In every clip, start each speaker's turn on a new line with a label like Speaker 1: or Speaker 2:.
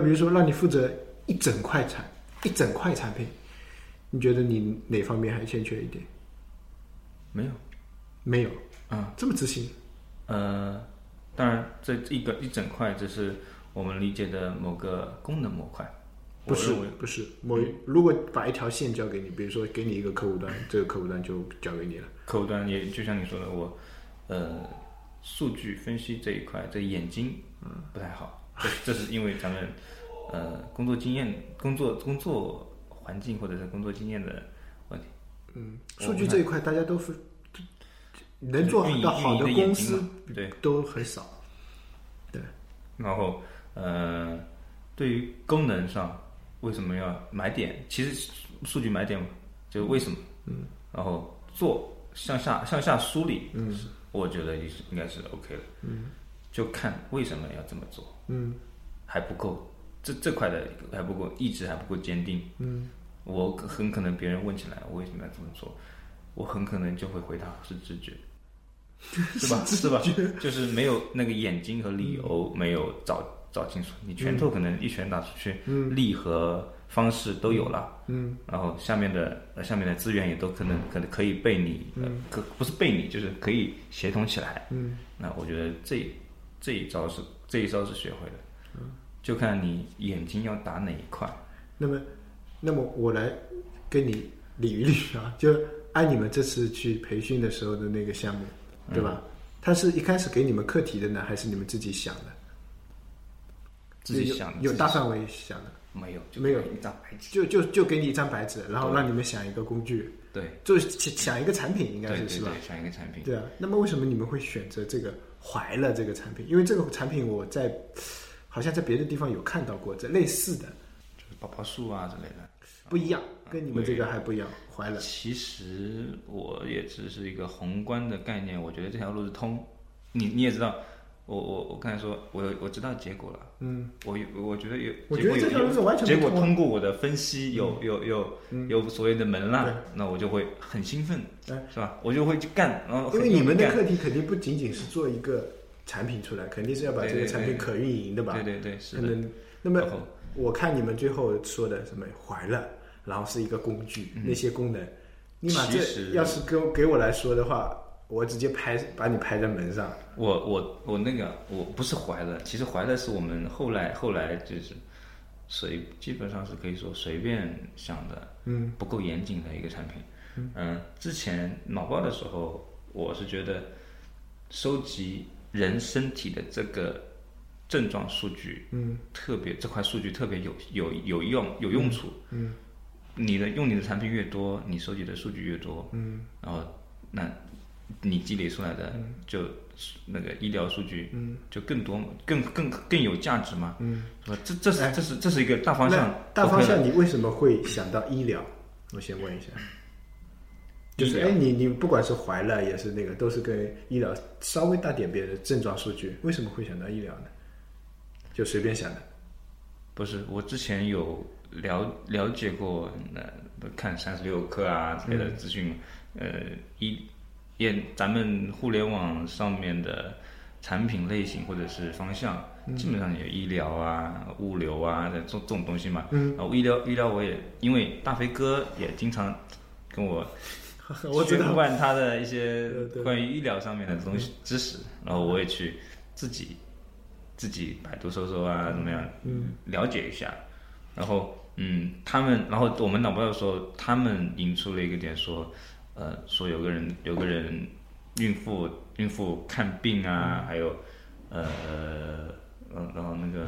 Speaker 1: 那比如说让你负责一整块产一整块产品，你觉得你哪方面还欠缺一点？
Speaker 2: 没有，
Speaker 1: 没有，
Speaker 2: 啊，
Speaker 1: 这么自信？
Speaker 2: 呃，当然这一个一整块，这是我们理解的某个功能模块。
Speaker 1: 不是不是，某如果把一条线交给你，比如说给你一个客户端，这个客户端就交给你了。
Speaker 2: 客户端也就像你说的，我呃数据分析这一块，这眼睛嗯不太好，这这是因为咱们呃工作经验、工作工作环境或者是工作经验的问题。
Speaker 1: 嗯，数据这一块大家都是能做到好的公司
Speaker 2: 对，
Speaker 1: 都很少。
Speaker 2: 对然后呃对于功能上为什么要买点？其实数据买点就为什么？嗯，然后做向下向下梳理，嗯，我觉得也是应该是 OK 的。嗯，就看为什么要这么做。
Speaker 1: 嗯。
Speaker 2: 还不够，这这块的还不够，意志还不够坚定。
Speaker 1: 嗯。
Speaker 2: 我很可能别人问起来我为什么要这么做，我很可能就会回答是直觉，是吧？是吧？就是没有那个眼睛和理由没有找找清楚，你拳头可能一拳打出去，力和方式都有了，
Speaker 1: 嗯。
Speaker 2: 然后下面的呃下面的资源也都可能可能可以被你呃可不是被你就是可以协同起来，
Speaker 1: 嗯。
Speaker 2: 那我觉得这这一招是这一招是学会的，就看你眼睛要打哪一块。
Speaker 1: 那么，那么我来跟你捋一捋啊，就按你们这次去培训的时候的那个项目，对吧？它是一开始给你们课题的呢，还是你们自己想的？
Speaker 2: 自己想的有
Speaker 1: 大范围想的，
Speaker 2: 没有，就
Speaker 1: 没有
Speaker 2: 一张白纸。
Speaker 1: 就就就给你一张白纸，然后让你们想一个工具，
Speaker 2: 对，
Speaker 1: 就想想一个产品，应该
Speaker 2: 对
Speaker 1: 是是吧？
Speaker 2: 想一个产品。
Speaker 1: 对啊，那么为什么你们会选择这个怀了这个产品？因为这个产品我在好像在别的地方有看到过，这类似的
Speaker 2: 就是宝宝树啊之类的。
Speaker 1: 不一样，跟你们这个还不一样。怀了，
Speaker 2: 其实我也只是一个宏观的概念，我觉得这条路是通。你你也知道，我我我刚才说，我我知道结果了。
Speaker 1: 嗯，
Speaker 2: 我有我觉得有，
Speaker 1: 我觉得这条路是完全
Speaker 2: 结果
Speaker 1: 不通
Speaker 2: 过我的分析有有有有所谓的门
Speaker 1: 对
Speaker 2: 啦，那我就会很兴奋，
Speaker 1: 哎
Speaker 2: 是吧？我就会去干，然后
Speaker 1: 因为你们的课题肯定不仅仅是做一个产品出来，肯定是要把这个产品可运营的吧？
Speaker 2: 对对对，是的。
Speaker 1: 那么我看你们最后说的什么怀了，然后是一个工具，那些功能，你把这要是给我给我来说的话，我直接拍把你拍在门上。
Speaker 2: 我我我那个我不是怀了，其实怀了是我们后来后来就是随基本上是可以说随便想的，
Speaker 1: 嗯，
Speaker 2: 不够严谨的一个产品。嗯，之前脑爆的时候，我是觉得收集人身体的这个症状数据，
Speaker 1: 嗯，
Speaker 2: 特别这块数据特别有有有用有用处。
Speaker 1: 嗯，
Speaker 2: 你的用你的产品越多，你收集的数据越多，
Speaker 1: 嗯，
Speaker 2: 然后那你积累出来的就那个医疗数据，
Speaker 1: 嗯，
Speaker 2: 就更多更更更有价值嘛，
Speaker 1: 嗯，
Speaker 2: 是吧？这这是
Speaker 1: 哎
Speaker 2: 这是这是一个大方向，
Speaker 1: 大方向你为什么会想到医疗？我先问一下。就是哎，你你不管是怀了也是那个，都是跟医疗稍微大点别的症状数据，为什么会想到医疗呢？就随便想的。
Speaker 2: 不是，我之前有了了解过，那，看三十六课啊之类的资讯，呃，医也咱们互联网上面的产品类型或者是方向，基本上有医疗啊、物流啊这这种东西嘛。
Speaker 1: 嗯，
Speaker 2: 然后医疗医疗我也因为大飞哥也经常跟我
Speaker 1: 我知道
Speaker 2: 宣贯他的一些关于医疗上面的东西知识，然后我也去自己自己百度搜搜啊，怎么样，
Speaker 1: 嗯，
Speaker 2: 了解一下。然后，嗯，他们，然后我们脑包的时候，他们引出了一个点说，呃，说有个人有个人孕妇孕妇看病啊，还有呃呃，然后那个。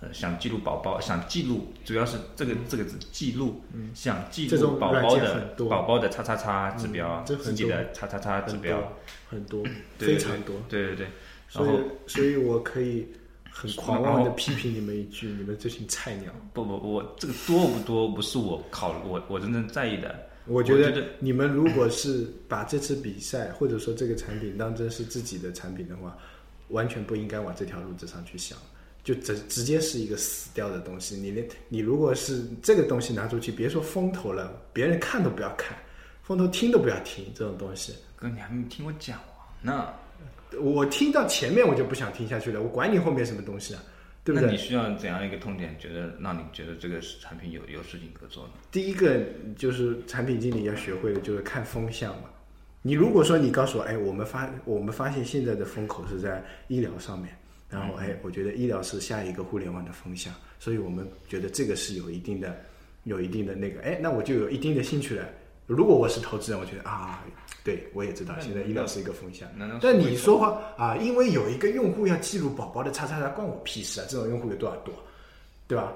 Speaker 2: 呃，想记录宝宝，想记录，主要是这个这个字记录，想记录宝宝的宝宝的叉叉叉指标，
Speaker 1: 嗯
Speaker 2: 自己的叉叉叉指标，
Speaker 1: 很多，
Speaker 2: 对
Speaker 1: 非常多。
Speaker 2: 对对对，然
Speaker 1: 所
Speaker 2: 后
Speaker 1: 以，所以我可以很狂妄的批评你们一句：你们这群菜鸟。
Speaker 2: 不不，我这个多不多不是我考我我真正在意的。
Speaker 1: 我觉得你们如果是把这次比赛或者说这个产品当真是自己的产品的话，完全不应该往这条路子上去想，就直直接是一个死掉的东西。你连你如果是这个东西拿出去，别说风投了，别人看都不要看，风投听都不要听这种东西。
Speaker 2: 哥，你还没听我讲完呢。
Speaker 1: 我听到前面我就不想听下去了，我管你后面什么东西啊，对不对？
Speaker 2: 那你需要怎样一个痛点，觉得让你觉得这个产品有有事情可做呢？
Speaker 1: 第一个就是产品经理要学会的就是看风向嘛。你如果说你告诉我，哎，我们发我们发现现在的风口是在医疗上面，然后哎，我觉得医疗是下一个互联网的风向，所以我们觉得这个是有一定的有一定的那个，哎，那我就有一定的兴趣了。如果我是投资人，我觉得啊，对我也知道现在医疗是一个风向。但你说话啊，因为有一个用户要记录宝宝的叉叉叉，关我屁事啊！这种用户有多少多，对吧？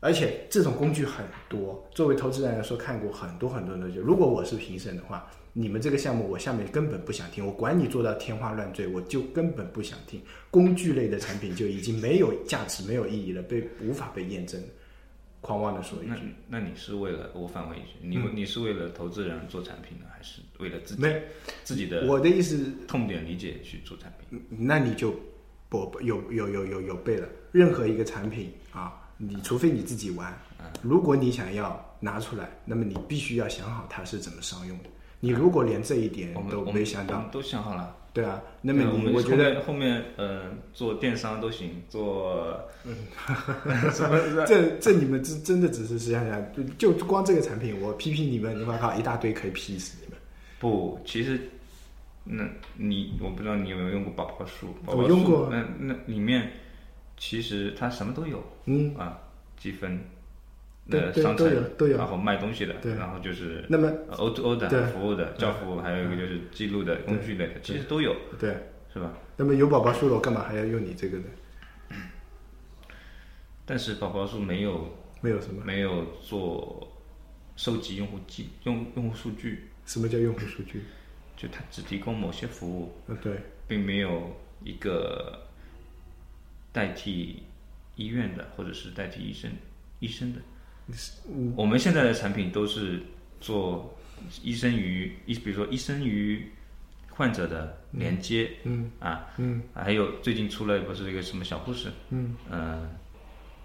Speaker 1: 而且这种工具很多，作为投资人来说，看过很多很多的东西。如果我是评审的话，你们这个项目我下面根本不想听，我管你做到天花乱坠，我就根本不想听。工具类的产品就已经没有价值、没有意义了，被无法被验证。狂妄的说一句，
Speaker 2: 那你是为了我反问一句，你、你是为了投资人做产品呢，还是为了自己
Speaker 1: 没
Speaker 2: 自己的
Speaker 1: 我的意思
Speaker 2: 痛点理解去做产品？
Speaker 1: 那你就不不有有有有有背了。任何一个产品啊，你除非你自己玩，如果你想要拿出来，那么你必须要想好它是怎么商用的。你如果连这一点都没想到，
Speaker 2: 都想好了。
Speaker 1: 对啊，那么
Speaker 2: 对我们
Speaker 1: 你我觉得
Speaker 2: 后面嗯呃做电商都行，做 什么
Speaker 1: 这这你们真真的只是想想，就就光这个产品，我批评你们，你们靠一大堆可以批死你们。
Speaker 2: 不，其实，那你我不知道你有没有用过宝宝树？宝宝树
Speaker 1: 我用过
Speaker 2: 那那里面其实它什么都有，
Speaker 1: 嗯
Speaker 2: 啊，积分的商城
Speaker 1: 有都有
Speaker 2: 然后卖东西的，
Speaker 1: 对
Speaker 2: 然后就是
Speaker 1: 那么
Speaker 2: O to O 的
Speaker 1: 对
Speaker 2: 服务的教服务，还有一个就是记录的工具类的，其实都有，
Speaker 1: 对，
Speaker 2: 是吧？
Speaker 1: 那么有宝宝树了，我干嘛还要用你这个呢？
Speaker 2: 但是宝宝树没有
Speaker 1: 没有什么，
Speaker 2: 没有做收集用户记用用户数据，
Speaker 1: 什么叫用户数据？
Speaker 2: 就它只提供某些服务，
Speaker 1: 嗯，对，
Speaker 2: 并没有一个代替医院的，或者是代替医生医生的。我们现在的产品都是做医生与医，比如说医生与患者的连接，
Speaker 1: 嗯
Speaker 2: 啊，
Speaker 1: 嗯。
Speaker 2: 还有最近出了不是一个什么小护士，
Speaker 1: 嗯。
Speaker 2: 呃，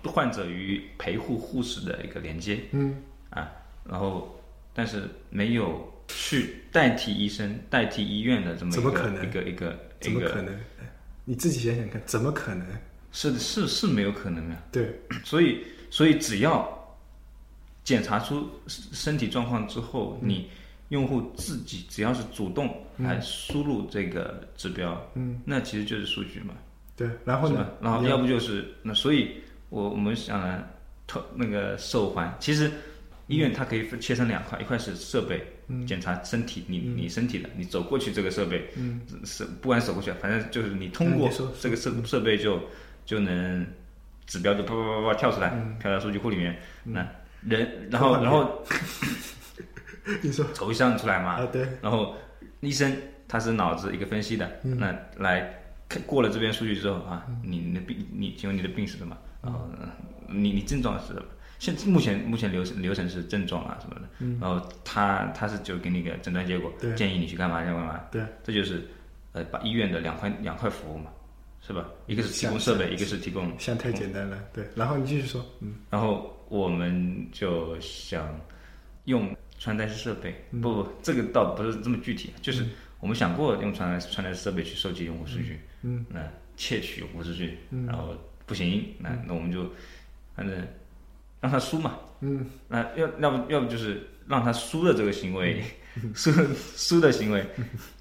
Speaker 2: 患者与陪护护士的一个连接
Speaker 1: 嗯。
Speaker 2: 啊，然后但是没有去代替医生、代替医院的这么一个
Speaker 1: 怎么可能？
Speaker 2: 一个一个一个。
Speaker 1: 怎么可能？你自己想想看，怎么可能？
Speaker 2: 是是是没有可能的，
Speaker 1: 对，
Speaker 2: 所以所以只要检查出身体状况之后，你用户自己只要是主动来输入这个指标，
Speaker 1: 嗯，
Speaker 2: 那其实就是数据嘛，
Speaker 1: 对，然后呢？？
Speaker 2: 然后要不就是那，所以我我们想呢，透那个手环，其实医院它可以分切成两块，一块是设备，检查身体，你你身体的，你走过去这个设备，
Speaker 1: 嗯，
Speaker 2: 是不管走过去，反正就是你通过这个设设备就就能指标就啪啪啪啪跳出来，
Speaker 1: 嗯。
Speaker 2: 跳到数据库里面，那人 然后然后
Speaker 1: 你说。
Speaker 2: 抽象出来嘛，
Speaker 1: 啊，对，
Speaker 2: 然后医生他是脑子一个分析的，
Speaker 1: 嗯。
Speaker 2: 那来看过了这边数据之后啊，你你的病，你请问你的病是什么？然后呃你你症状是什么？现目前目前流程流程是症状啊什么的，然后他他是就给你一个诊断结果建议你去干嘛干嘛干嘛，
Speaker 1: 对，
Speaker 2: 这就是呃把医院的两块两块服务嘛，是吧？一个是提供设备，一个是提供
Speaker 1: 像太简单了，对。然后你继续说，嗯。
Speaker 2: 然后我们就想用穿戴式设备，
Speaker 1: 嗯。
Speaker 2: 不不，这个倒不是这么具体，就是我们想过用穿戴穿戴式设备去收集用户数据，
Speaker 1: 嗯，
Speaker 2: 那窃取用户数据，嗯。然后不行，那那我们就反正让他输嘛，
Speaker 1: 嗯，
Speaker 2: 那要要不要不就是让他输的这个行为，输输的行为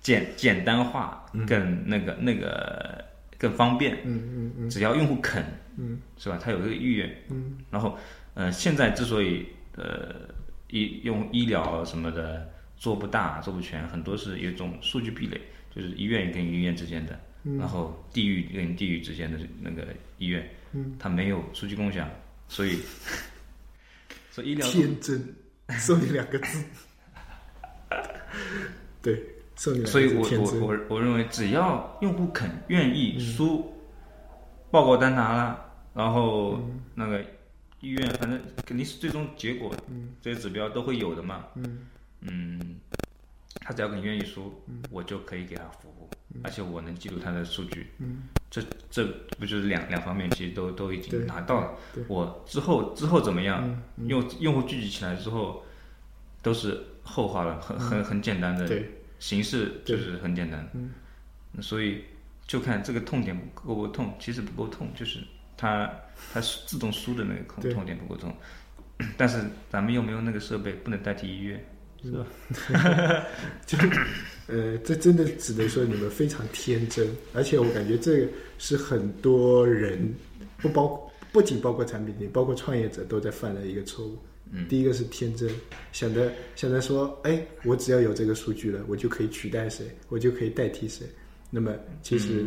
Speaker 2: 简简单化，更那个那个更方便，
Speaker 1: 嗯嗯嗯。
Speaker 2: 只要用户肯，
Speaker 1: 嗯，
Speaker 2: 是吧？他有这个意愿，
Speaker 1: 嗯，
Speaker 2: 然后，呃，现在之所以呃医用医疗什么的做不大、做不全，很多是有一种数据壁垒，就是医院跟医院之间的，然后地域跟地域之间的那个医院，
Speaker 1: 嗯，
Speaker 2: 它没有数据共享，所以，所以医疗
Speaker 1: 天真，送你两个字，对，
Speaker 2: 所以我我我我认为，只要用户肯愿意输，报告单拿了，然后那个医院反正肯定是最终结果，这些指标都会有的嘛。嗯，他只要肯愿意输，我就可以给他服务，而且我能记录他的数据。这这不就是两两方面，其实都都已经
Speaker 1: 对
Speaker 2: 拿到了。我之后之后怎么样，用用户聚集起来之后，都是后话了，很很很简单的。
Speaker 1: 对，
Speaker 2: 形式就是很简单，嗯，所以就看这个痛点够不够痛，其实不够痛，就是它它自动输的那个
Speaker 1: 对
Speaker 2: 痛痛点不够痛，但是咱们又没有那个设备，不能代替医院，是吧？
Speaker 1: 就呃，这真的只能说你们非常天真，而且我感觉这个是很多人不包不仅包括产品经理，包括创业者都在犯的一个错误。第一个是天真，想着想着说，哎，我只要有这个数据了，我就可以取代谁，我就可以代替谁。那么其实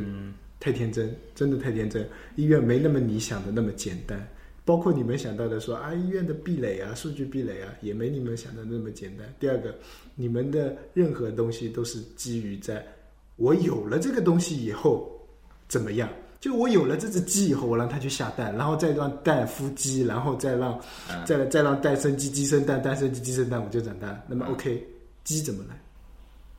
Speaker 1: 太天真，真的太天真。医院没那么你想的那么简单，包括你们想到的说啊，医院的壁垒啊，数据壁垒啊，也没你们想的那么简单。第二个，你们的任何东西都是基于在我有了这个东西以后怎么样？就我有了这只鸡以后，我让它去下蛋，然后再让蛋孵鸡，然后再让、再再让蛋生鸡，鸡生蛋，蛋生鸡，鸡生蛋，我就长大。那么 OK，鸡怎么来？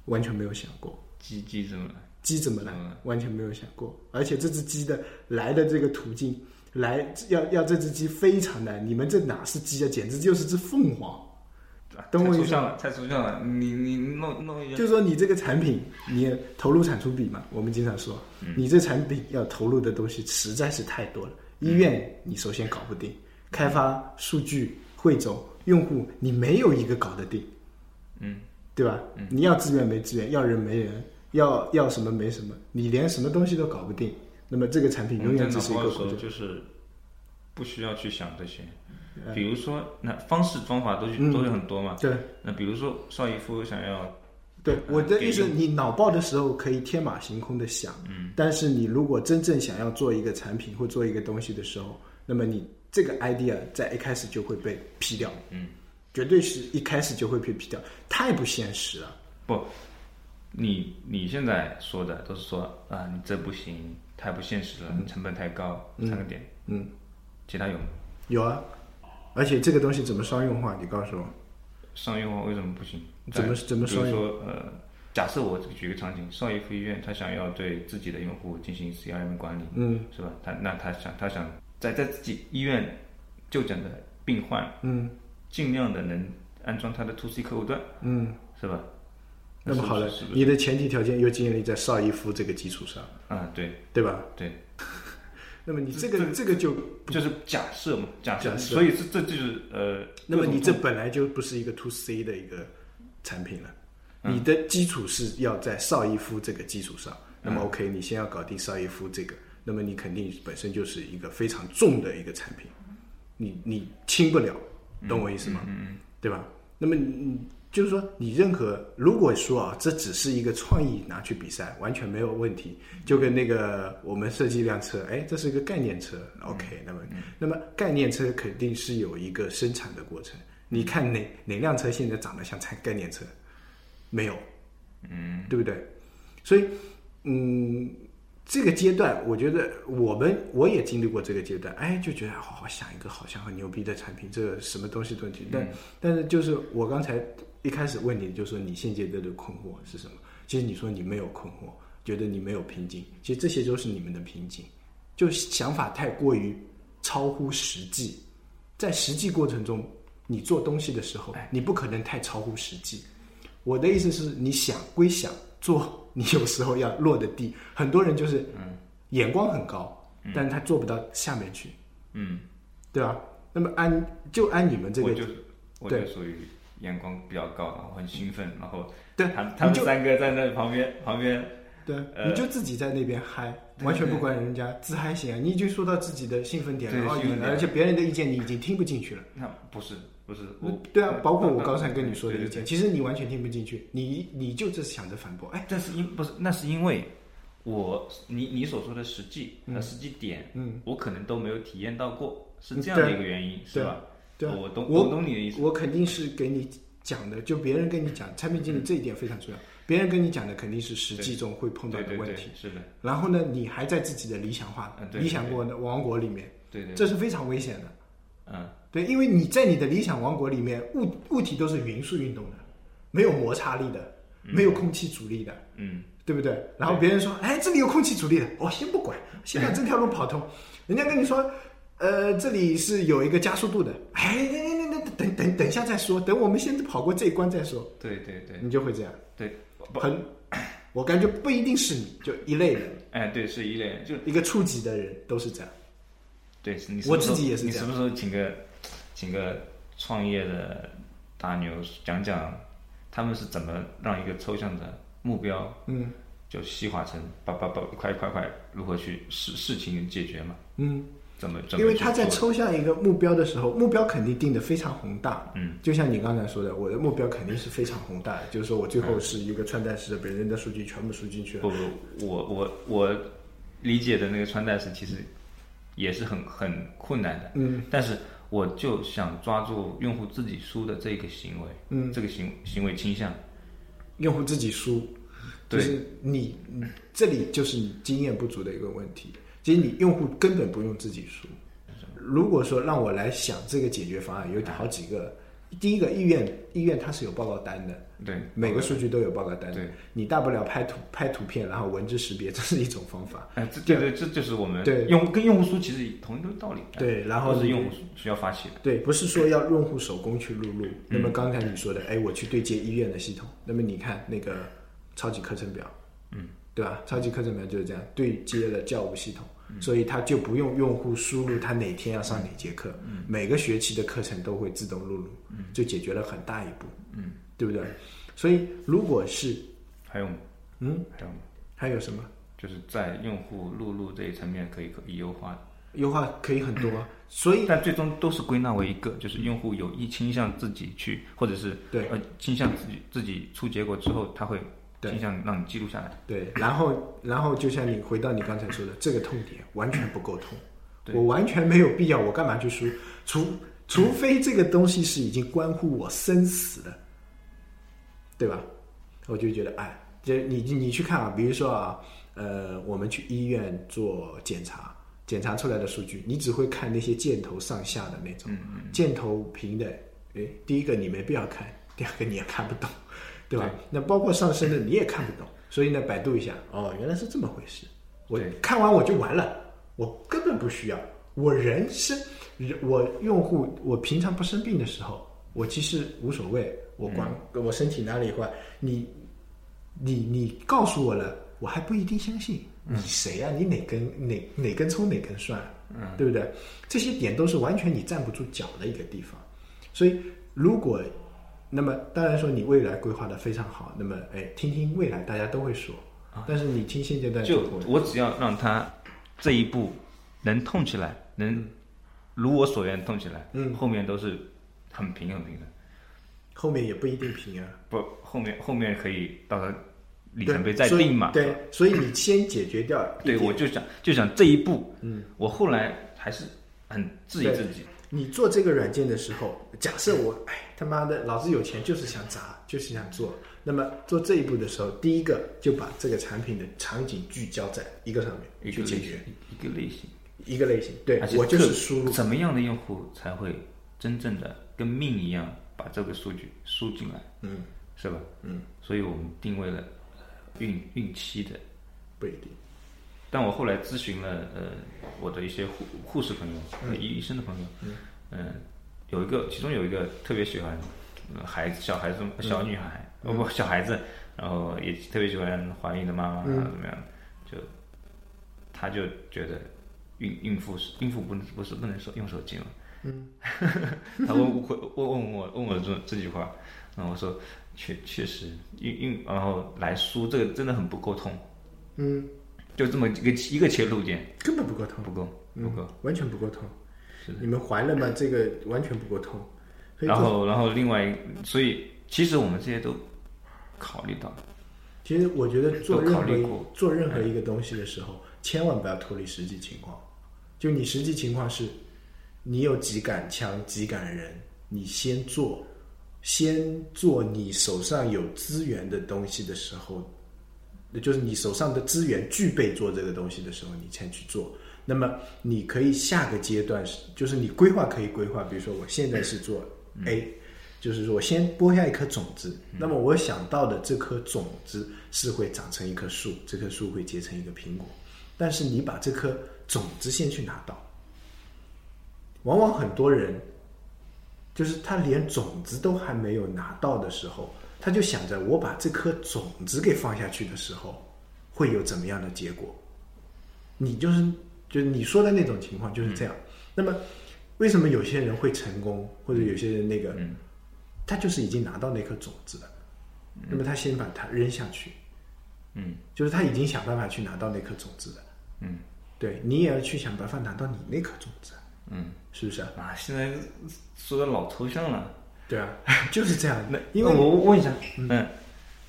Speaker 1: 完全没有想过。
Speaker 2: 鸡鸡怎么来？
Speaker 1: 鸡怎么来
Speaker 2: 嗯？
Speaker 1: 完全没有想过，而且这只鸡的来的这个途径，来要要这只鸡非常难。你们这哪是鸡啊？简直就是只凤凰。懂我意思
Speaker 2: 太抽象了，太抽象了。你你弄弄一下，
Speaker 1: 就是说你这个产品，你投入产出比嘛，我们经常说，你这产品要投入的东西实在是太多了。医院你首先搞不定，开发数据汇总用户，你没有一个搞得定，
Speaker 2: 嗯，
Speaker 1: 对吧？你要资源没资源，要人没人，要要什么没什么，你连什么东西都搞不定，那么这个产品永远只是一个。
Speaker 2: 就是不需要去想这些。比如说，那方式方法都是都有很多嘛。
Speaker 1: 对。
Speaker 2: 那比如说，邵逸夫想要
Speaker 1: 对，我的意思，你。脑爆的时候可以天马行空的想，嗯，但是你如果真正想要做一个产品或做一个东西的时候，那么你这个 idea 在一开始就会被批掉，
Speaker 2: 嗯，
Speaker 1: 绝对是一开始就会被批掉，太不现实了。
Speaker 2: 不，你你现在说的都是说啊，你这不行，太不现实了，成本太高，三个点。
Speaker 1: 嗯，
Speaker 2: 其他有吗？
Speaker 1: 有啊，而且这个东西怎么商用化？你告诉我，
Speaker 2: 商用化为什么不行？
Speaker 1: 怎么怎么商用
Speaker 2: 比如说，呃，假设我举个场景，邵逸夫医院他想要对自己的用户进行 CRM 管理，
Speaker 1: 嗯
Speaker 2: 是吧？他那他想他想在在自己医院就诊的病患，
Speaker 1: 嗯
Speaker 2: 尽量的能安装他的 to C 客户端，
Speaker 1: 嗯，
Speaker 2: 是吧？
Speaker 1: 那么好了
Speaker 2: 是不是，
Speaker 1: 你的前提条件又建立在邵逸夫这个基础上，
Speaker 2: 啊，对
Speaker 1: 对吧？
Speaker 2: 对，
Speaker 1: 那么你这个这个就，
Speaker 2: 就是假设嘛，假设，
Speaker 1: 假设
Speaker 2: 所以这这就是呃，
Speaker 1: 那么你这本来就不是一个 to C 的一个产品了，
Speaker 2: 嗯
Speaker 1: 你的基础是要在邵逸夫这个基础上。那
Speaker 2: 嗯
Speaker 1: 么 OK，你先要搞定邵逸夫这个，那么你肯定本身就是一个非常重的一个产品，你你轻不了，懂我意思吗？
Speaker 2: 嗯嗯
Speaker 1: 对吧？那么你就是说，你任何如果说啊，这只是一个创意拿去比赛，完全没有问题。就跟那个我们设计一辆车，哎，这是一个概念车，OK，那么那么概念车肯定是有一个生产的过程。你看哪哪辆车现在长得像概概念车？没有，
Speaker 2: 嗯
Speaker 1: 对不对？所以，嗯，这个阶段，我觉得我们我也经历过这个阶段，哎，就觉得好好想一个好像很牛逼的产品，这个什么东西都行。但、但是就是我刚才一开始问你，就说你现阶段的困惑是什么？其实你说你没有困惑，觉得你没有瓶颈，其实这些都是你们的瓶颈，就想法太过于超乎实际，在实际过程中，你做东西的时候，你不可能太超乎实际。我的意思是，你想归想，做你有时候要落的地。很多人就是，眼光很高，但是他做不到下面去，
Speaker 2: 嗯，
Speaker 1: 对吧？那么按就按你们这个
Speaker 2: 我就我就属于眼光比较高，然后很兴奋，然后
Speaker 1: 对
Speaker 2: 他他们三个在那旁边旁边，
Speaker 1: 对，
Speaker 2: 呃
Speaker 1: 你就自己在那边嗨，完全不管人家，自嗨型啊！你已经说到自己的兴奋点了，然后你而且别人的意见你已经听不进去了。
Speaker 2: 那不是不是我
Speaker 1: 对啊，包括我刚才跟你说的意见，其实你完全听不进去，你你就是想着反驳，哎，
Speaker 2: 但是因不是那是因为我你你所说的实际那实际点，
Speaker 1: 嗯，
Speaker 2: 我可能都没有体验到过，是
Speaker 1: 嗯
Speaker 2: 这样的一个原因，是吧？
Speaker 1: 对啊
Speaker 2: 我懂
Speaker 1: 我
Speaker 2: 我懂你的意思。
Speaker 1: 我肯定是给你讲的，就别人跟你讲，产品经理这一点非常重要。别人跟你讲的肯定是实际中会碰到的问题，，
Speaker 2: 是的，
Speaker 1: 然后呢，你还在自己的理想化理想国的王国里面，
Speaker 2: 对对，
Speaker 1: 这是非常危险的。
Speaker 2: 嗯
Speaker 1: 对，因为你在你的理想王国里面，物物体都是匀速运动的，没有摩擦力的，没有空气阻力的，
Speaker 2: 嗯
Speaker 1: 对不对？然后别人说，哎，这里有空气阻力的，我、先不管，先把这条路跑通。人家跟你说，呃，这里是有一个加速度的，哎，那那那那等等等一下再说，等我们先跑过这一关再说，
Speaker 2: 对对对
Speaker 1: 你就会这样。
Speaker 2: 对，
Speaker 1: 很，我感觉不一定是你，就一类人，
Speaker 2: 哎对是一类人，就
Speaker 1: 一个初级的人都是这样。
Speaker 2: 对，你
Speaker 1: 我自己也是这样
Speaker 2: 你什么时候请个请个创业的大牛讲讲他们是怎么让一个抽象的目标，
Speaker 1: 嗯
Speaker 2: 就细化成把把把一块一块块如何去事事情解决嘛？
Speaker 1: 嗯，
Speaker 2: 怎么怎么？
Speaker 1: 因为他在，抽象一个目标的时候，目标肯定定的非常宏大。
Speaker 2: 嗯，
Speaker 1: 就像你刚才说的，我的目标肯定是非常宏大的，就是说我最后是一个穿戴式的，别人的数据全部输进去了。
Speaker 2: 不不，我我我理解的那个穿戴式其实也是很很困难的，
Speaker 1: 嗯
Speaker 2: 但是我就想抓住用户自己输的这个行为，
Speaker 1: 嗯，
Speaker 2: 这个行行为倾向，
Speaker 1: 用户自己输，就
Speaker 2: 对
Speaker 1: 是你你这里就是你经验不足的一个问题。其实你用户根本不用自己输。如果说让我来想这个解决方案，有好几个。第一个，医院医院它是有报告单的，
Speaker 2: 对，
Speaker 1: 每个数据都有报告单的。
Speaker 2: 对，
Speaker 1: 你大不了拍图拍图片，然后文字识别，这是一种方法。
Speaker 2: 哎，这对对，这就是我们
Speaker 1: 对
Speaker 2: 用跟用户输其实同一个道理，
Speaker 1: 对，然后
Speaker 2: 是用户需要发起的，
Speaker 1: 对，不是说要用户手工去录入。那么刚才你说的，哎，我去对接医院的系统，那么你看那个超级课程表，
Speaker 2: 嗯，
Speaker 1: 对吧？超级课程表就是这样对接了教务系统，所以他就不用用户输入他哪天要上哪节课，每个学期的课程都会自动录入，就解决了很大一步，
Speaker 2: 嗯，
Speaker 1: 对不对？所以如果是
Speaker 2: 还有
Speaker 1: 嗯，
Speaker 2: 还有
Speaker 1: 还有什么？
Speaker 2: 就是在用户录入这一层面可以可以优化。
Speaker 1: 优化可以很多啊，所以
Speaker 2: 但最终都是归纳为一个，就是用户有意倾向自己去，或者是
Speaker 1: 对。
Speaker 2: 呃倾向自己自己出结果之后，他会
Speaker 1: 对
Speaker 2: 倾向让你记录下来。
Speaker 1: 对，然后然后就像你回到你刚才说的，这个痛点完全不够痛，我完全没有必要，我干嘛去输？除除非这个东西是已经关乎我生死的，对吧？我就觉得，哎，这你你去看啊，比如说啊，呃，我们去医院做检查，检查出来的数据，你只会看那些箭头上下的那种，箭头平的，哎，第一个你没必要看，第二个你也看不懂，对吧？那包括上升的你也看不懂，所以呢，百度一下，哦，原来是这么回事，我看完我就完了，我根本不需要，我人生，我用户，我平常不生病的时候，我其实无所谓，我管、我身体哪里坏，你你你告诉我了，我还不一定相信。你谁呀、你哪根哪哪根葱哪根蒜，嗯，对不对？这些点都是完全你站不住脚的一个地方。所以，如果那么当然说你未来规划的非常好，那么哎，听听未来大家都会说，但是你听现阶段
Speaker 2: 就我只要让他这一步能痛起来，能如我所愿痛起来，
Speaker 1: 嗯。
Speaker 2: 后面都是很平很平的。
Speaker 1: 后面也不一定平啊。
Speaker 2: 不，后面后面可以到时候里程碑再定嘛。
Speaker 1: 对，所以你先解决掉
Speaker 2: 对，我就想就想这一步，嗯，我后来还是很质疑自己，
Speaker 1: 你做这个软件的时候，假设我哎他妈的老子有钱就是想砸，就是想做。那么做这一步的时候，第一个就把这个产品的场景聚焦在一个上面
Speaker 2: 一个类型
Speaker 1: 去解决，
Speaker 2: 一个类型。
Speaker 1: 一个类型。对我就是输入，
Speaker 2: 怎么样的用户才会真正的跟命一样把这个数据输进来，
Speaker 1: 嗯，
Speaker 2: 是吧？
Speaker 1: 嗯，
Speaker 2: 所以我们定位了呃孕孕期的。
Speaker 1: 不一定。
Speaker 2: 但我后来咨询了呃我的一些护护士朋友、和医医生的朋友，嗯、有一个其中有一个特别喜欢呃孩子小孩子小女孩，哦不小孩子，然后也特别喜欢怀孕的妈妈啊怎么样，就他就觉得孕孕妇是孕妇不能不是不能手用手机嘛，嗯，他问问问问我问我这这句话，然后我说确确实孕孕然后来输这个真的很不沟通。
Speaker 1: 嗯，
Speaker 2: 就这么一个一个切入点，
Speaker 1: 根本不够通，
Speaker 2: 不够，不够。
Speaker 1: 完全不够通。
Speaker 2: 是的
Speaker 1: 你们怀了吗？这个完全不够通。所以这
Speaker 2: 然后，然后另外一，所以其实我们这些都考虑到，
Speaker 1: 其实我觉得做任何
Speaker 2: 考虑过
Speaker 1: 做任何一个东西的时候，千万不要脱离实际情况。就你实际情况是，你有几杆枪、几杆人，你先做，先做你手上有资源的东西的时候，就是你手上的资源具备做这个东西的时候，你才去做。那么你可以下个阶段是，就是你规划可以规划，比如说我现在是做 A，、就是说我先播下一颗种子，那么我想到的这颗种子是会长成一棵树，这棵树会结成一个苹果，但是你把这颗种子先去拿到，往往很多人就是他连种子都还没有拿到的时候，他就想着我把这颗种子给放下去的时候，会有怎么样的结果？你就是就是你说的那种情况就是这样。那么为什么有些人会成功，或者有些人那个，
Speaker 2: 嗯
Speaker 1: 他就是已经拿到那颗种子了，那么他先把它扔下去，
Speaker 2: 嗯
Speaker 1: 就是他已经想办法去拿到那颗种子了。
Speaker 2: 嗯
Speaker 1: 对你也要去想办法拿到你那颗种子，
Speaker 2: 嗯，
Speaker 1: 是不是啊？
Speaker 2: 啊，现在说的老抽象了。
Speaker 1: 对啊，就是这样。
Speaker 2: 那
Speaker 1: 因为
Speaker 2: 我问一下，嗯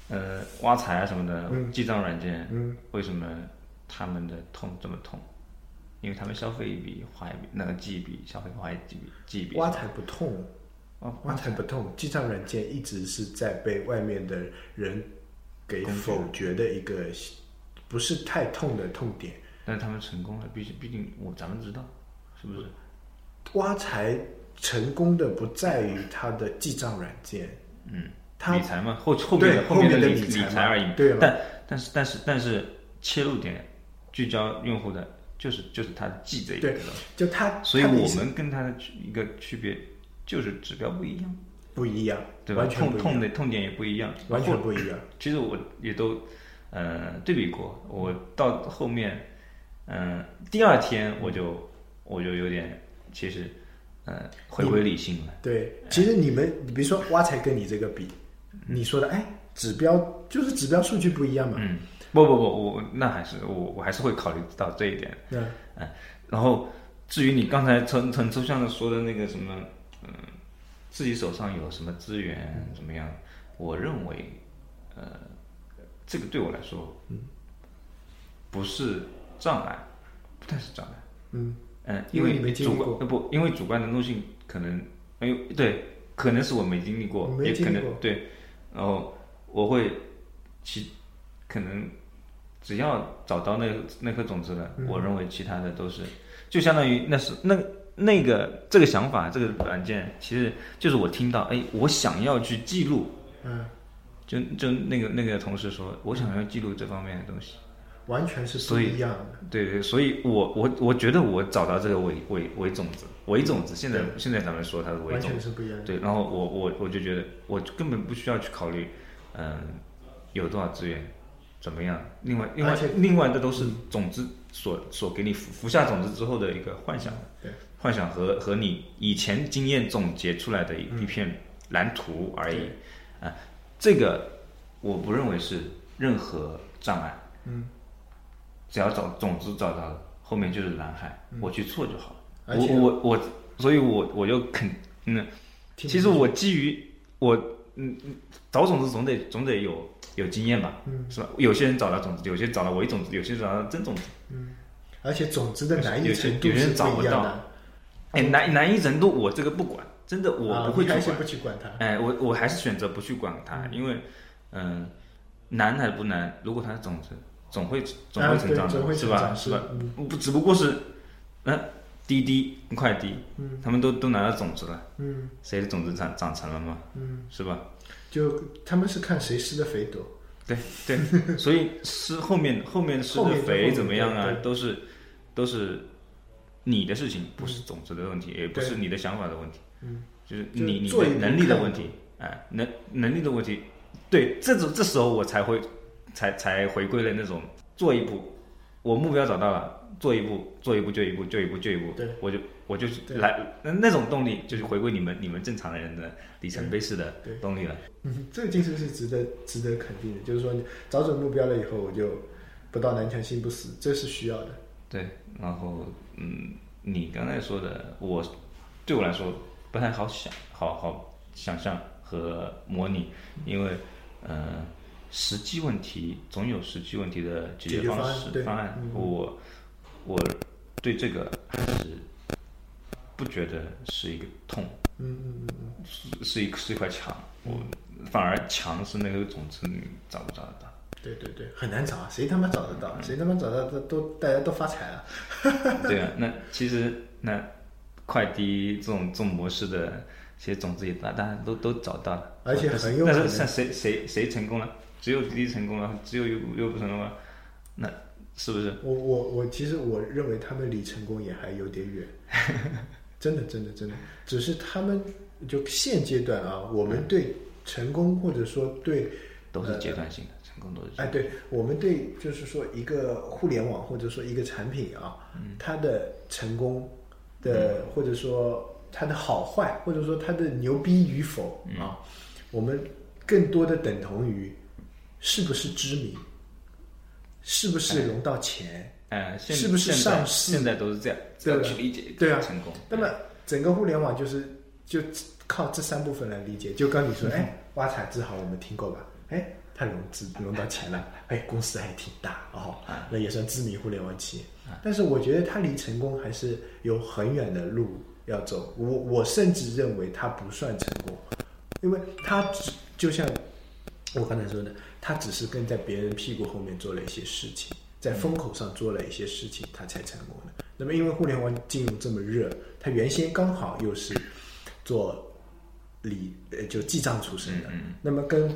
Speaker 2: 呃，挖财啊什么的，
Speaker 1: 嗯
Speaker 2: 记账软件，
Speaker 1: 嗯，
Speaker 2: 为什么他们的痛这么痛？因为他们消费一笔花一笔，那个记一笔，消费花一笔，记一笔。
Speaker 1: 挖财不痛，
Speaker 2: 哦，
Speaker 1: 挖财不痛，记账软件一直是在被外面的人给否决的一个不是太痛的痛点。
Speaker 2: 但是他们成功了，毕竟毕竟我咱们知道，是不是？
Speaker 1: 挖财成功的不在于它的记账软件，
Speaker 2: 嗯，
Speaker 1: 它
Speaker 2: 理财嘛，后后面
Speaker 1: 对
Speaker 2: 的面的理
Speaker 1: 后面的理财
Speaker 2: 而已。
Speaker 1: 对
Speaker 2: 但但是但是但是切入点聚焦用户的就是就是他记这一个
Speaker 1: 对，就它，
Speaker 2: 所以我们跟他的一个区别就是指标不一样，
Speaker 1: 不一样，
Speaker 2: 对吧？
Speaker 1: 完全
Speaker 2: 痛痛的痛点也不一样，
Speaker 1: 完全不一样。
Speaker 2: 其实我也都呃对比过，我到后面嗯、第二天我就我就有点其实呃回归理性了。
Speaker 1: 对，其实你们，你比如说挖财跟你这个比，你说的，哎，指标就是指标数据不一样嘛。
Speaker 2: 嗯，不不不，我那还是我我还是会考虑到这一点。
Speaker 1: 嗯
Speaker 2: 然后至于你刚才很很抽象的说的那个什么，嗯，自己手上有什么资源怎么样？我认为，呃，这个对我来说，嗯，不是障碍，不太是障碍。
Speaker 1: 嗯
Speaker 2: 嗯，
Speaker 1: 因为
Speaker 2: 为
Speaker 1: 你没经历过
Speaker 2: 主观呃不，因为主观能动性可能，哎呦，对，可能是我没经历过，
Speaker 1: 没
Speaker 2: 也可能对，然后我会其可能只要找到那那颗种子了，
Speaker 1: 嗯
Speaker 2: 我认为其他的都是，就相当于那是那那个这个想法，这个软件其实就是我听到，哎，我想要去记录，
Speaker 1: 嗯，
Speaker 2: 就就那个那个同事说，我想要记录这方面的东西。
Speaker 1: 完全是不
Speaker 2: 所以
Speaker 1: 一样的。
Speaker 2: 对对，所以我我我觉得我找到这个伪伪伪种子，伪种子，现在现在咱们说它是伪
Speaker 1: 完
Speaker 2: 种子，
Speaker 1: 全是不一样的。
Speaker 2: 对，然后我我我就觉得我根本不需要去考虑，嗯，有多少资源，怎么样，另外另外另外这都是种子所所给你服服下种子之后的一个幻想，
Speaker 1: 对，
Speaker 2: 幻想和和你以前经验总结出来的一一片蓝图而已，啊，这个我不认为是任何障碍，
Speaker 1: 嗯。
Speaker 2: 只要找种子找到了，后面就是蓝海，我去做就好了。我我我，所以我我就肯嗯，其实我基于我嗯嗯找种子总得总得有有经验吧，
Speaker 1: 嗯
Speaker 2: 是吧？有些人找到种子，有些找到伪种子，有些人找到真种子。
Speaker 1: 嗯而且种子的难易程度
Speaker 2: 有些人
Speaker 1: 是
Speaker 2: 找不到
Speaker 1: 不一样的。
Speaker 2: 哎，难难易程度我这个不管，真的我
Speaker 1: 啊
Speaker 2: 不会去管
Speaker 1: 你还是。不去管它。
Speaker 2: 哎，我我还是选择不去管它，因为嗯、难还是不难，如果它是种子，总会总
Speaker 1: 啊
Speaker 2: 会成长的，是吧？是吧？
Speaker 1: 嗯。
Speaker 2: 不，只不过是嗯、滴滴快滴，
Speaker 1: 嗯。
Speaker 2: 他们都都拿到种子了，
Speaker 1: 嗯。
Speaker 2: 谁的种子长长成了吗？
Speaker 1: 嗯，
Speaker 2: 是吧？
Speaker 1: 就他们是看谁施的肥多。
Speaker 2: 对对，所以施后面后面施
Speaker 1: 的
Speaker 2: 的肥怎么样啊？都是都是你的事情，不是种子的问题，也不是你的想法的问题，
Speaker 1: 嗯，
Speaker 2: 就是你你的能力的问题，哎，能能力的问题，对，这种这时候我才会才才回归了那种做一步，我目标找到了，做一步，做一步就一步，就一步就一步，
Speaker 1: 对，
Speaker 2: 我就我就是来那那种动力，就是回归你们你们正常的人的里程碑式的动力了。
Speaker 1: 嗯，这个精神是值得值得肯定的。就是说，找准目标了以后，我就不到南墙心不死，这是需要的。
Speaker 2: 对，然后嗯，你刚才说的，我对我来说不太好想，好好想象和模拟，因为呃，实际问题总有实际问题的解
Speaker 1: 解决
Speaker 2: 方式方案。
Speaker 1: 嗯
Speaker 2: 我我对这个还是不觉得是一个痛，
Speaker 1: 嗯嗯嗯嗯，
Speaker 2: 是是一是一块墙，我反而墙是那个种子，你找不找得到？
Speaker 1: 对对对，很难找，谁他妈找得到？谁他妈找到？都都大家都发财了。
Speaker 2: 对啊，那其实那快递这种这种模式的其实种子也大大家都都找到了，
Speaker 1: 而且很有可能
Speaker 2: 但是像谁谁谁成功了？只有滴滴成功了，只有优优不成功了，那是不是？
Speaker 1: 我我我，其实我认为他们离成功也还有点远，真的真的真的，只是他们就现阶段啊，我们对成功或者说对
Speaker 2: 都是阶段性的，成功都是阶
Speaker 1: 哎，对我们对就是说一个互联网或者说一个产品啊，它的成功的，或者说它的好坏，或者说它的牛逼与否啊，我们更多的等同于是不是知名，是不是融到钱，
Speaker 2: 呃，现
Speaker 1: 是不是上市
Speaker 2: 现在都是这样，这样去理解
Speaker 1: 对啊
Speaker 2: 成功。
Speaker 1: 那么整个互联网就是就靠这三部分来理解。就刚你说，哎，挖财之好我们听过吧？哎，它融资融到钱了，哎，公司还挺大哦，那也算知名互联网企业。但是我觉得它离成功还是有很远的路要走。我我甚至认为它不算成功，因为它只就像我刚才说的，它只是跟在别人屁股后面做了一些事情，在风口上做了一些事情，他才成功的。那么因为互联网金融这么热，他原先刚好又是做理呃就记账出身的，那么跟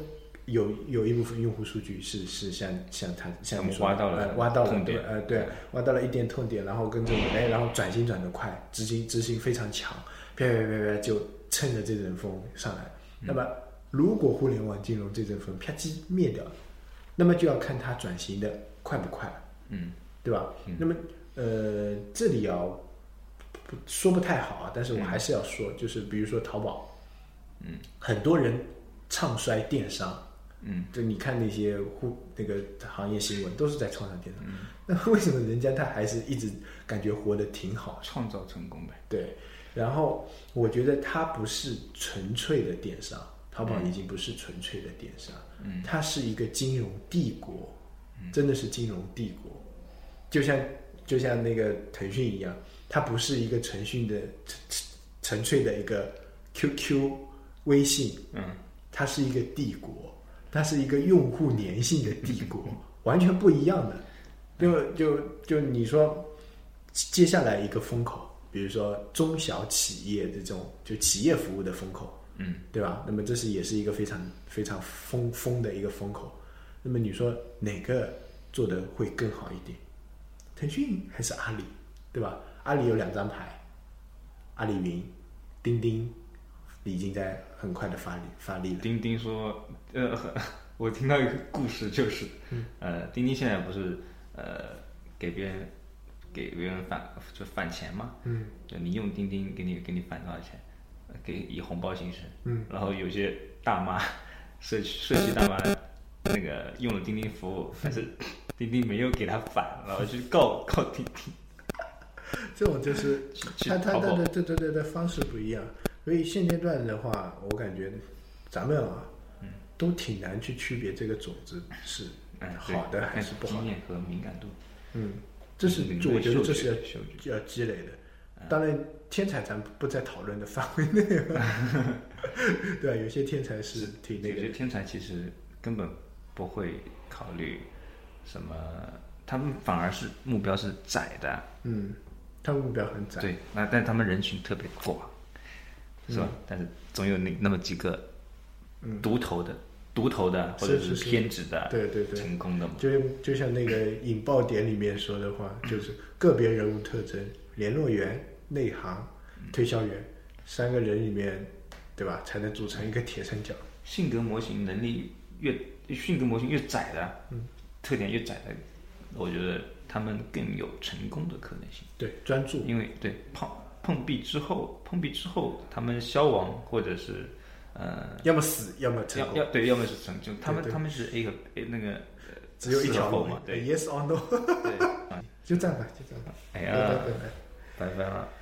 Speaker 1: 有有一部分用户数据是是像像他像你说的
Speaker 2: 挖到了
Speaker 1: 呃挖到了
Speaker 2: 痛点。
Speaker 1: 对呃对挖到了一点痛点，然后跟这种哎然后转型转得快，执行执行非常强，啪啪啪啪就趁着这阵风上来。那么如果互联网金融这阵风啪叽灭掉了，那么就要看它转型的快不快，
Speaker 2: 嗯，
Speaker 1: 对吧？那么呃这里要不说不太好啊，但是我还是要说，就是比如说淘宝，嗯，很多人唱衰电商。
Speaker 2: 嗯，
Speaker 1: 就你看那些互那个行业新闻，都是在创伤电商。那为什么人家他还是一直感觉活得挺好？
Speaker 2: 创造成功呗。
Speaker 1: 对，然后我觉得它不是纯粹的电商，淘宝已经不是纯粹的电商，嗯，它是一个金融帝国，真的是金融帝国，就像就像那个腾讯一样，它不是一个腾讯的纯纯粹的一个 QQ、微信，
Speaker 2: 嗯，
Speaker 1: 它是一个帝国，它是一个用户粘性的帝国，完全不一样的。就就就你说，接下来一个风口，比如说中小企业这种就企业服务的风口，
Speaker 2: 嗯，
Speaker 1: 对吧？那么这是也是一个非常非常风风的一个风口。那么你说哪个做的会更好一点？腾讯还是阿里，对吧？阿里有两张牌，阿里云、钉钉已经在很快的发力发力了。
Speaker 2: 钉钉说，呃，我听到一个故事，就是，
Speaker 1: 嗯
Speaker 2: 呃，钉钉现在不是呃给别人给别人返就返钱嘛，
Speaker 1: 嗯，
Speaker 2: 就你用钉钉给你给你返多少钱，呃给以红包形式，
Speaker 1: 嗯，
Speaker 2: 然后有些大妈 社区社区大妈那个用了钉钉服务，但是 钉钉没有给他返，然后去告告钉钉，
Speaker 1: 这种就是他他他的对对对的方式不一样，所以现阶段的话，我感觉咱们啊，嗯都挺难去区别这个种子是
Speaker 2: 嗯，
Speaker 1: 好的还是不好的。
Speaker 2: 经验和敏感度，
Speaker 1: 嗯，这是我觉得这是要要积累的。当然，天才咱不在讨论的范围内了，对啊？有些天才是挺那个的，
Speaker 2: 有些天才其实根本不会考虑什么，他们反而是目标是窄的，
Speaker 1: 嗯，他们目标很窄，
Speaker 2: 对，那但他们人群特别广，是吧？但是总有那那么几个独头的、独头的或者
Speaker 1: 是是
Speaker 2: 偏执的、
Speaker 1: 对对对，
Speaker 2: 成功的嘛。
Speaker 1: 就就像那个引爆点里面说的话，就是个别人物特征、联络员、内行、推销员三个人里面，对吧？才能组成一个铁三角。
Speaker 2: 性格模型能力越性格模型越窄的，
Speaker 1: 嗯
Speaker 2: 特点越窄的，我觉得他们更有成功的可能性。
Speaker 1: 对，专注。
Speaker 2: 因为对碰碰壁之后，碰壁之后，他们消亡或者是呃，
Speaker 1: 要么死，要么成功，
Speaker 2: 要要对，要么是成就，他们他们是 A 和 A 那个呃
Speaker 1: 只有一条路
Speaker 2: 嘛，对
Speaker 1: ，yes or no，
Speaker 2: 对，啊
Speaker 1: 就这样吧，就这样吧。
Speaker 2: 哎呀。拜拜了。